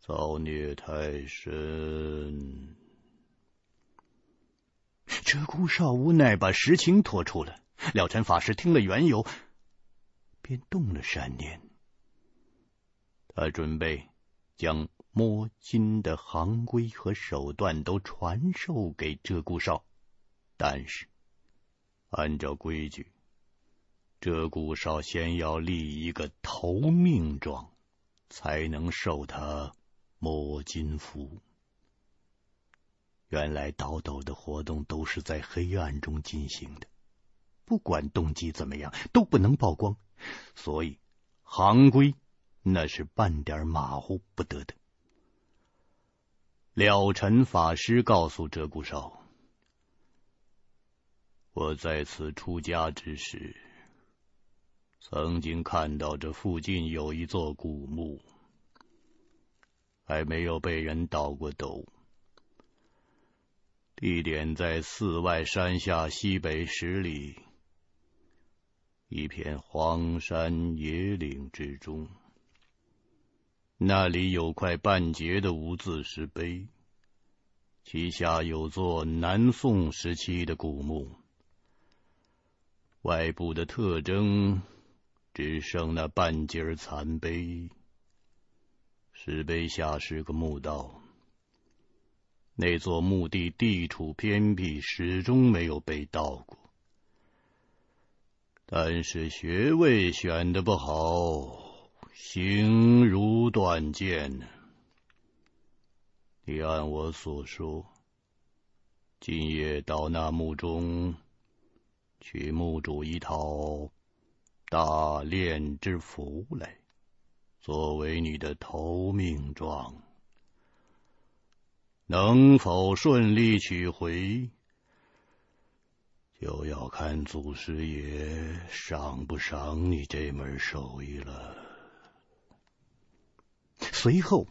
造孽太深，鹧鸪哨无奈把实情托出了。了尘法师听了缘由，便动了善念。他准备将摸金的行规和手段都传授给鹧鸪哨，但是按照规矩，鹧鸪哨先要立一个投命状，才能受他。摸金符。原来倒斗的活动都是在黑暗中进行的，不管动机怎么样，都不能曝光，所以行规那是半点马虎不得的。了尘法师告诉鹧鸪哨：“我在此出家之时，曾经看到这附近有一座古墓。”还没有被人倒过斗，地点在寺外山下西北十里，一片荒山野岭之中。那里有块半截的无字石碑，其下有座南宋时期的古墓，外部的特征只剩那半截残碑。石碑下是个墓道，那座墓地地处偏僻，始终没有被盗过。但是穴位选的不好，形如断剑。你按我所说，今夜到那墓中，取墓主一套大炼之符来。作为你的投命状，能否顺利取回，就要看祖师爷赏不赏你这门手艺了。随后，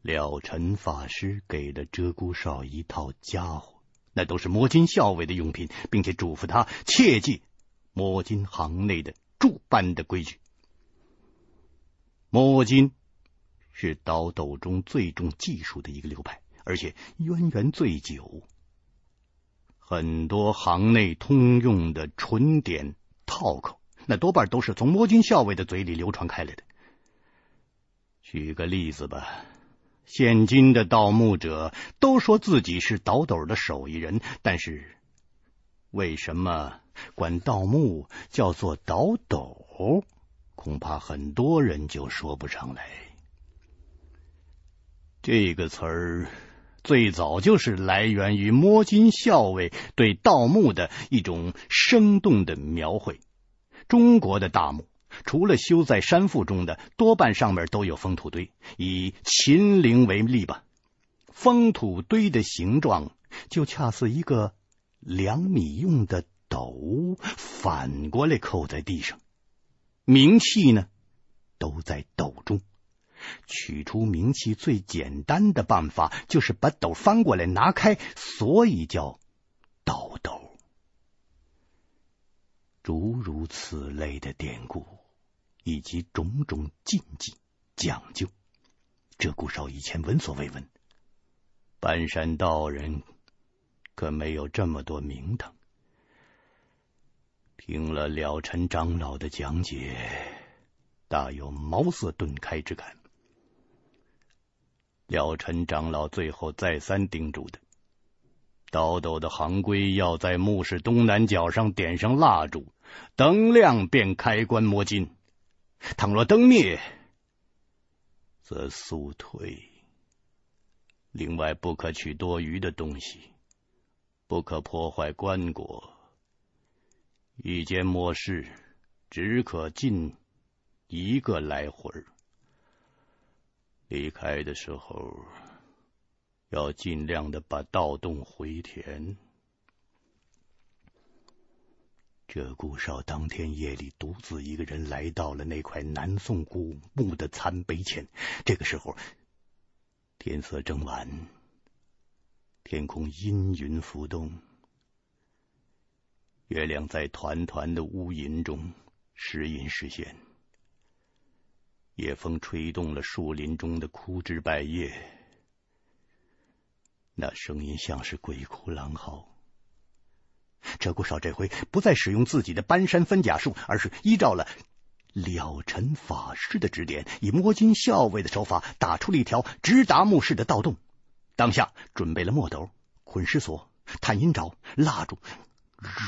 了尘法师给了鹧鸪哨一套家伙，那都是摸金校尉的用品，并且嘱咐他切记摸金行内的诸般的规矩。摸金是倒斗中最重技术的一个流派，而且渊源最久。很多行内通用的纯点套口，那多半都是从摸金校尉的嘴里流传开来的。举个例子吧，现今的盗墓者都说自己是倒斗的手艺人，但是为什么管盗墓叫做倒斗？恐怕很多人就说不上来。这个词儿最早就是来源于摸金校尉对盗墓的一种生动的描绘。中国的大墓，除了修在山腹中的，多半上面都有封土堆。以秦陵为例吧，封土堆的形状就恰似一个两米用的斗，反过来扣在地上。名器呢，都在斗中。取出名器最简单的办法，就是把斗翻过来拿开，所以叫倒斗。诸如此类的典故，以及种种禁忌讲究，鷓鴣哨以前闻所未闻。半山道人可没有这么多名堂。听了了尘长老的讲解，大有茅塞顿开之感。了尘长老最后再三叮嘱的，倒斗的行规要在墓室东南角上点上蜡烛，灯亮便开棺摸金，倘若灯灭，则速退。另外，不可取多余的东西，不可破坏棺椁。一间墓室只可进一个来回。离开的时候要尽量的把盗洞回填。鹧鸪哨当天夜里独自一个人来到了那块南宋古墓的残碑前。这个时候，天色正晚，天空阴云浮动，月亮在团团的乌云中时隐时现。夜风吹动了树林中的枯枝败叶，那声音像是鬼哭狼嚎。鹧鸪哨这回不再使用自己的搬山分甲术，而是依照了了尘法师的指点，以摸金校尉的手法打出了一条直达墓室的盗洞。当下准备了墨斗、捆尸索、探阴爪、蜡烛、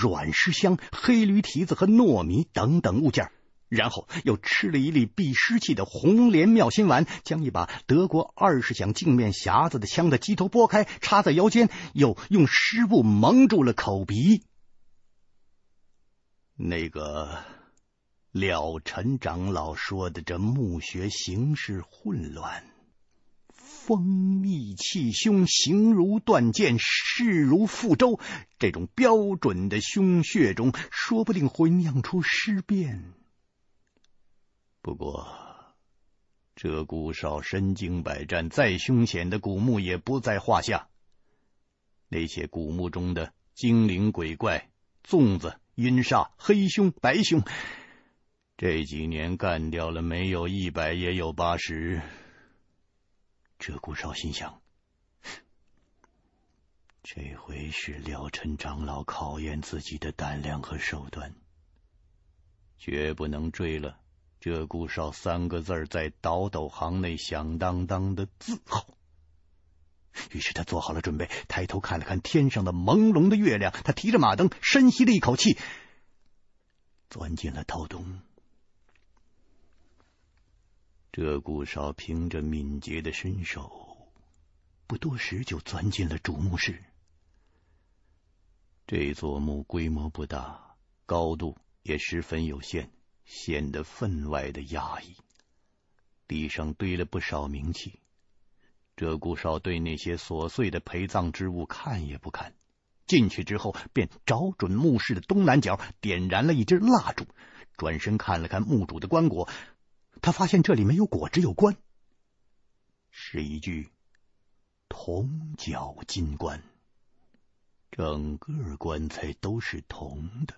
软尸香、黑驴蹄子和糯米等等物件。然后又吃了一粒避湿气的红莲妙心丸，将一把德国二十响镜面匣子的枪的机头拨开，插在腰间，又用湿布蒙住了口鼻。那个了尘长老说的这墓穴形势混乱，风逆气凶，形如断剑，势如覆舟，这种标准的凶穴中，说不定会酿出尸变。不过，鷓鴣哨身经百战，再凶险的古墓也不在话下。那些古墓中的精灵鬼怪、粽子、阴煞、黑凶、白凶，这几年干掉了没有一百也有八十。鹧鸪哨心想：这回是了尘长老考验自己的胆量和手段，绝不能坠了。鹧鸪哨三个字在倒斗行内响当当的字号。于是他做好了准备，抬头看了看天上的朦胧的月亮，他提着马灯，深吸了一口气，钻进了盗洞。鹧鸪哨凭着敏捷的身手，不多时就钻进了主墓室。这座墓规模不大，高度也十分有限。显得分外的压抑，地上堆了不少冥器。鹧鸪哨对那些琐碎的陪葬之物看也不看，进去之后便找准墓室的东南角，点燃了一支蜡烛，转身看了看墓主的棺椁，他发现这里没有果，只有棺，是一具铜角金棺，整个棺材都是铜的。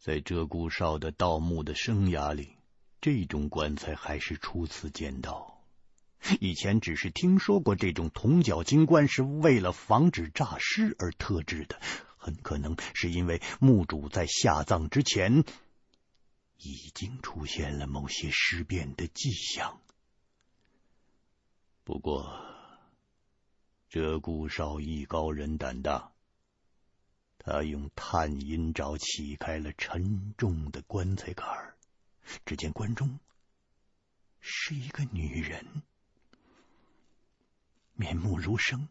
在鹧鸪哨的盗墓的生涯里，这种棺材还是初次见到。以前只是听说过这种铜角金棺是为了防止诈尸而特制的，很可能是因为墓主在下葬之前已经出现了某些尸变的迹象。不过，鹧鸪哨艺高人胆大。他用探阴爪起开了沉重的棺材盖儿，只见棺中是一个女人，面目如生，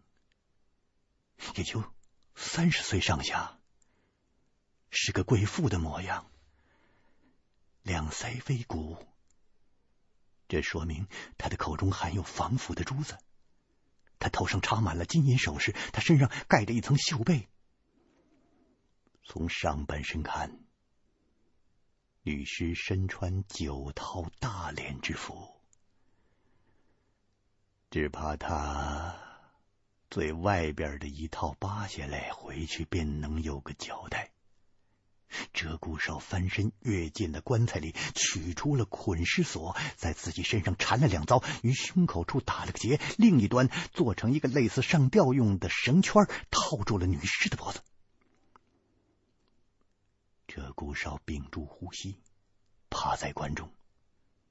也就三十岁上下，是个贵妇的模样，两腮微鼓，这说明他的口中含有防腐的珠子。他头上插满了金银首饰，他身上盖着一层绣被。从上半身看，女尸身穿九套大连之服，只怕她最外边的一套扒下来，回去便能有个交代。鹧鸪哨翻身跃进了棺材里，取出了捆尸索，在自己身上缠了两遭，于胸口处打了个结，另一端做成一个类似上吊用的绳圈，套住了女尸的脖子。鹧鸪哨屏住呼吸，趴在棺中，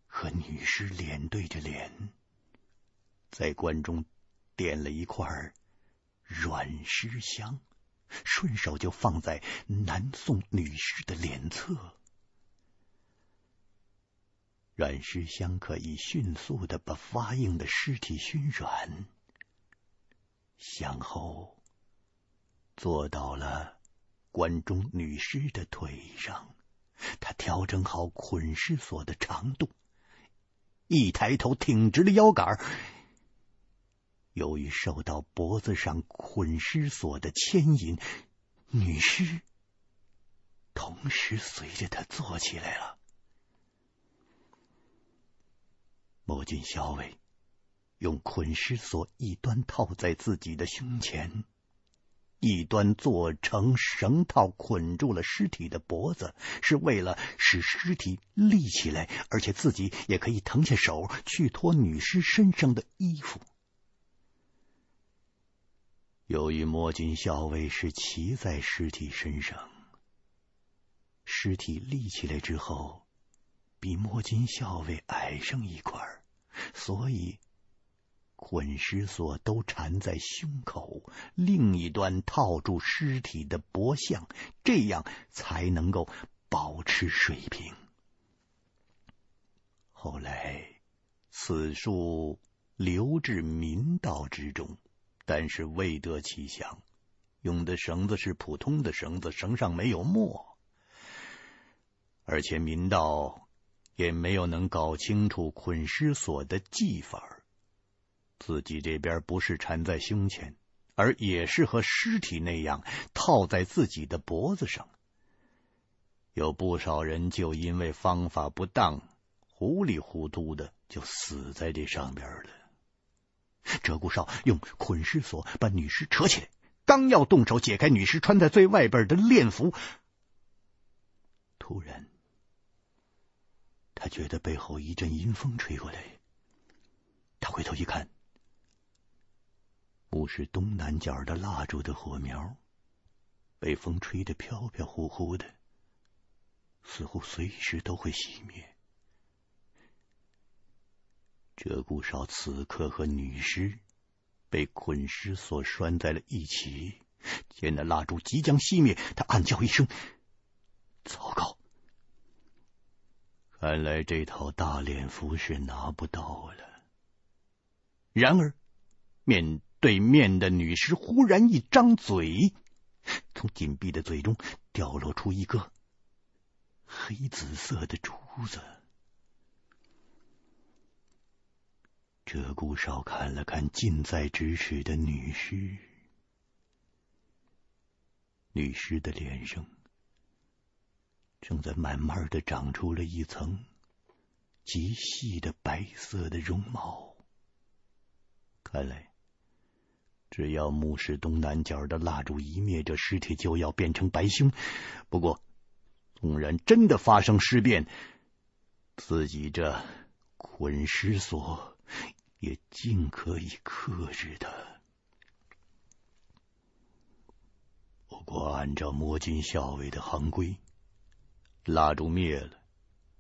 和女尸脸对着脸，在棺中点了一块软尸香，顺手就放在南宋女尸的脸侧。软尸香可以迅速的把发硬的尸体熏软，向后坐到了。棺中女尸的腿上，他调整好捆尸索的长度，一抬头，挺直了腰杆。由于受到脖子上捆尸索的牵引，女尸同时随着他坐起来了。莫金校尉用捆尸索一端套在自己的胸前，一端做成绳套捆住了尸体的脖子，是为了使尸体立起来，而且自己也可以腾下手去脱女尸身上的衣服。由于摸金校尉是骑在尸体身上，尸体立起来之后，比摸金校尉矮上一块，所以捆尸索都缠在胸口，另一端套住尸体的脖项，这样才能够保持水平。后来，此术流至民道之中。但是未得其详，用的绳子是普通的绳子，绳上没有墨，而且民道也没有能搞清楚捆尸索的技法。自己这边不是缠在胸前，而也是和尸体那样套在自己的脖子上。有不少人就因为方法不当，糊里糊涂的就死在这上边了。鷓顾绍用捆尸索把女尸扯起来，刚要动手解开女尸穿在最外边的殓服，突然，他觉得背后一阵阴风吹过来。他回头一看，墓室东南角的蜡烛的火苗被风吹得飘飘忽忽的，似乎随时都会熄灭。鹧鸪哨此刻和女尸被捆尸索拴在了一起，见那蜡烛即将熄灭，他暗叫一声：“糟糕！看来这套大脸服是拿不到了。”然而，面对面的女尸忽然一张嘴，从紧闭的嘴中掉落出一个黑紫色的珠子。鹧鸪哨看了看近在咫尺的女尸，女尸的脸上正在慢慢的长出了一层极细的白色的绒毛。看来，只要墓室东南角的蜡烛一灭，这尸体就要变成白胸。不过，纵然真的发生尸变，自己这捆尸索。也尽可以克制他。不过，按照摸金校尉的行规，蜡烛灭了，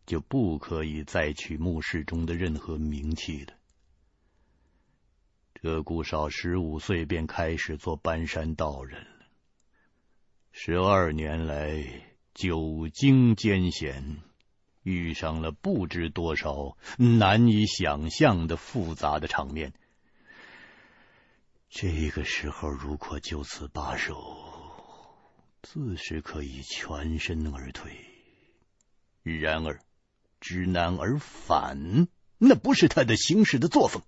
就不可以再取墓室中的任何冥器了。鷓顾绍十五岁便开始做搬山道人了，十二年来久经艰险。遇上了不知多少难以想象的复杂的场面。这个时候，如果就此罢手，自是可以全身而退。然而，知难而返，那不是他的行事的作风。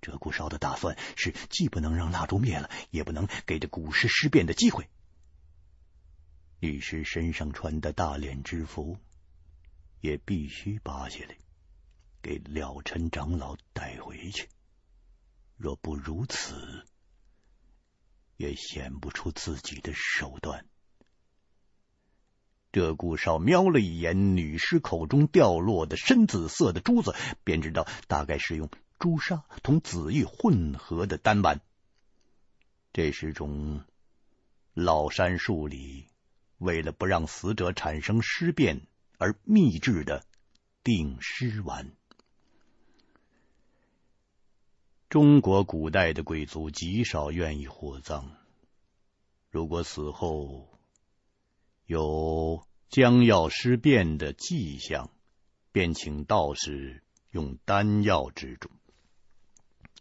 鹧鸪哨的打算是，既不能让蜡烛灭了，也不能给这古尸尸变的机会。女尸身上穿的大殓之服。也必须拔下来，给廖晨长老带回去。若不如此，也显不出自己的手段。鷓顾绍瞄了一眼女尸口中掉落的深紫色的珠子，便知道大概是用朱砂同紫玉混合的丹丸。这是种老山树里，为了不让死者产生尸变。而秘制的定尸丸。中国古代的贵族极少愿意火葬，如果死后有将要尸变的迹象，便请道士用丹药止住，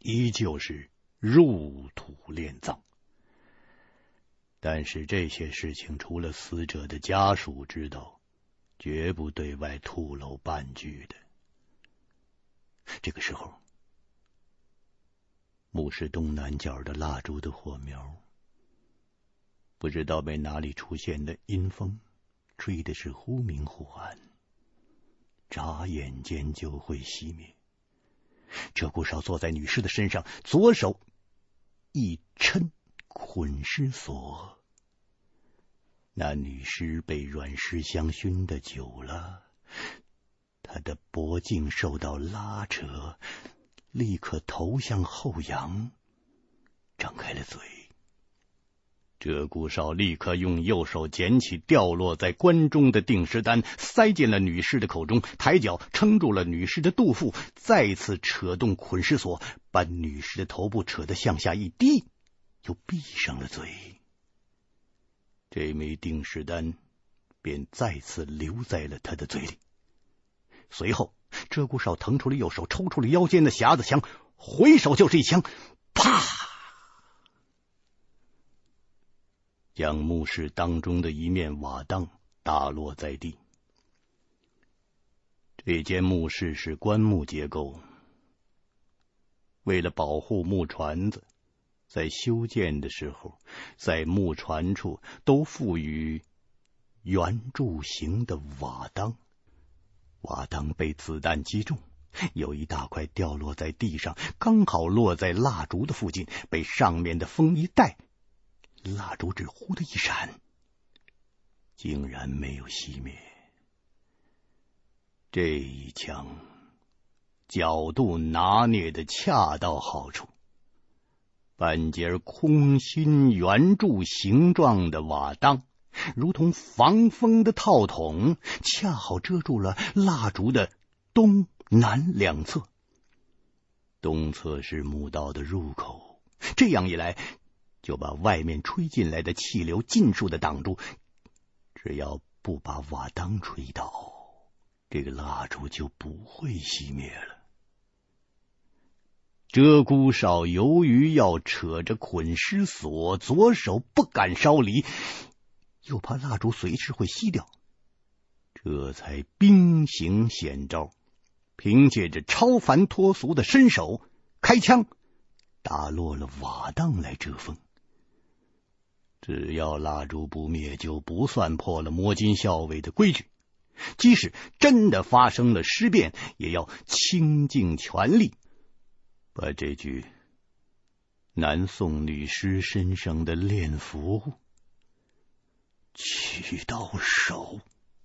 依旧是入土殓葬。但是这些事情，除了死者的家属知道。绝不对外吐露半句的。这个时候，墓室东南角的蜡烛的火苗，不知道被哪里出现的阴风吹的是忽明忽暗，眨眼间就会熄灭。鹧鸪哨坐在女尸的身上，左手一抻捆尸索。那女尸被软尸香熏的久了，她的脖颈受到拉扯，立刻头向后仰，张开了嘴。鹧鸪哨立刻用右手捡起掉落在棺中的定时丹，塞进了女尸的口中，抬脚撑住了女尸的肚腹，再次扯动捆尸索，把女尸的头部扯得向下一低，又闭上了嘴。这枚定时丹便再次留在了他的嘴里。随后，鹧鸪哨腾出了右手，抽出了腰间的匣子枪，回手就是一枪，啪！将墓室当中的一面瓦当打落在地。这间墓室是棺木结构，为了保护木船子。在修建的时候，在木船处都赋予圆柱形的瓦当。瓦当被子弹击中，有一大块掉落在地上，刚好落在蜡烛的附近，被上面的风一带，蜡烛只忽的一闪，竟然没有熄灭。这一枪角度拿捏的恰到好处。半截空心圆柱形状的瓦当，如同防风的套筒，恰好遮住了蜡烛的东南两侧。东侧是墓道的入口，这样一来，就把外面吹进来的气流尽数的挡住。只要不把瓦当吹倒，这个蜡烛就不会熄灭了。鹧鸪哨由于要扯着捆尸索，左手不敢稍离，又怕蜡烛随时会熄掉，这才兵行险招，凭借着超凡脱俗的身手，开枪打落了瓦当来遮风。只要蜡烛不灭，就不算破了摸金校尉的规矩。即使真的发生了尸变，也要倾尽全力。把这具南宋女尸身上的炼符取到手。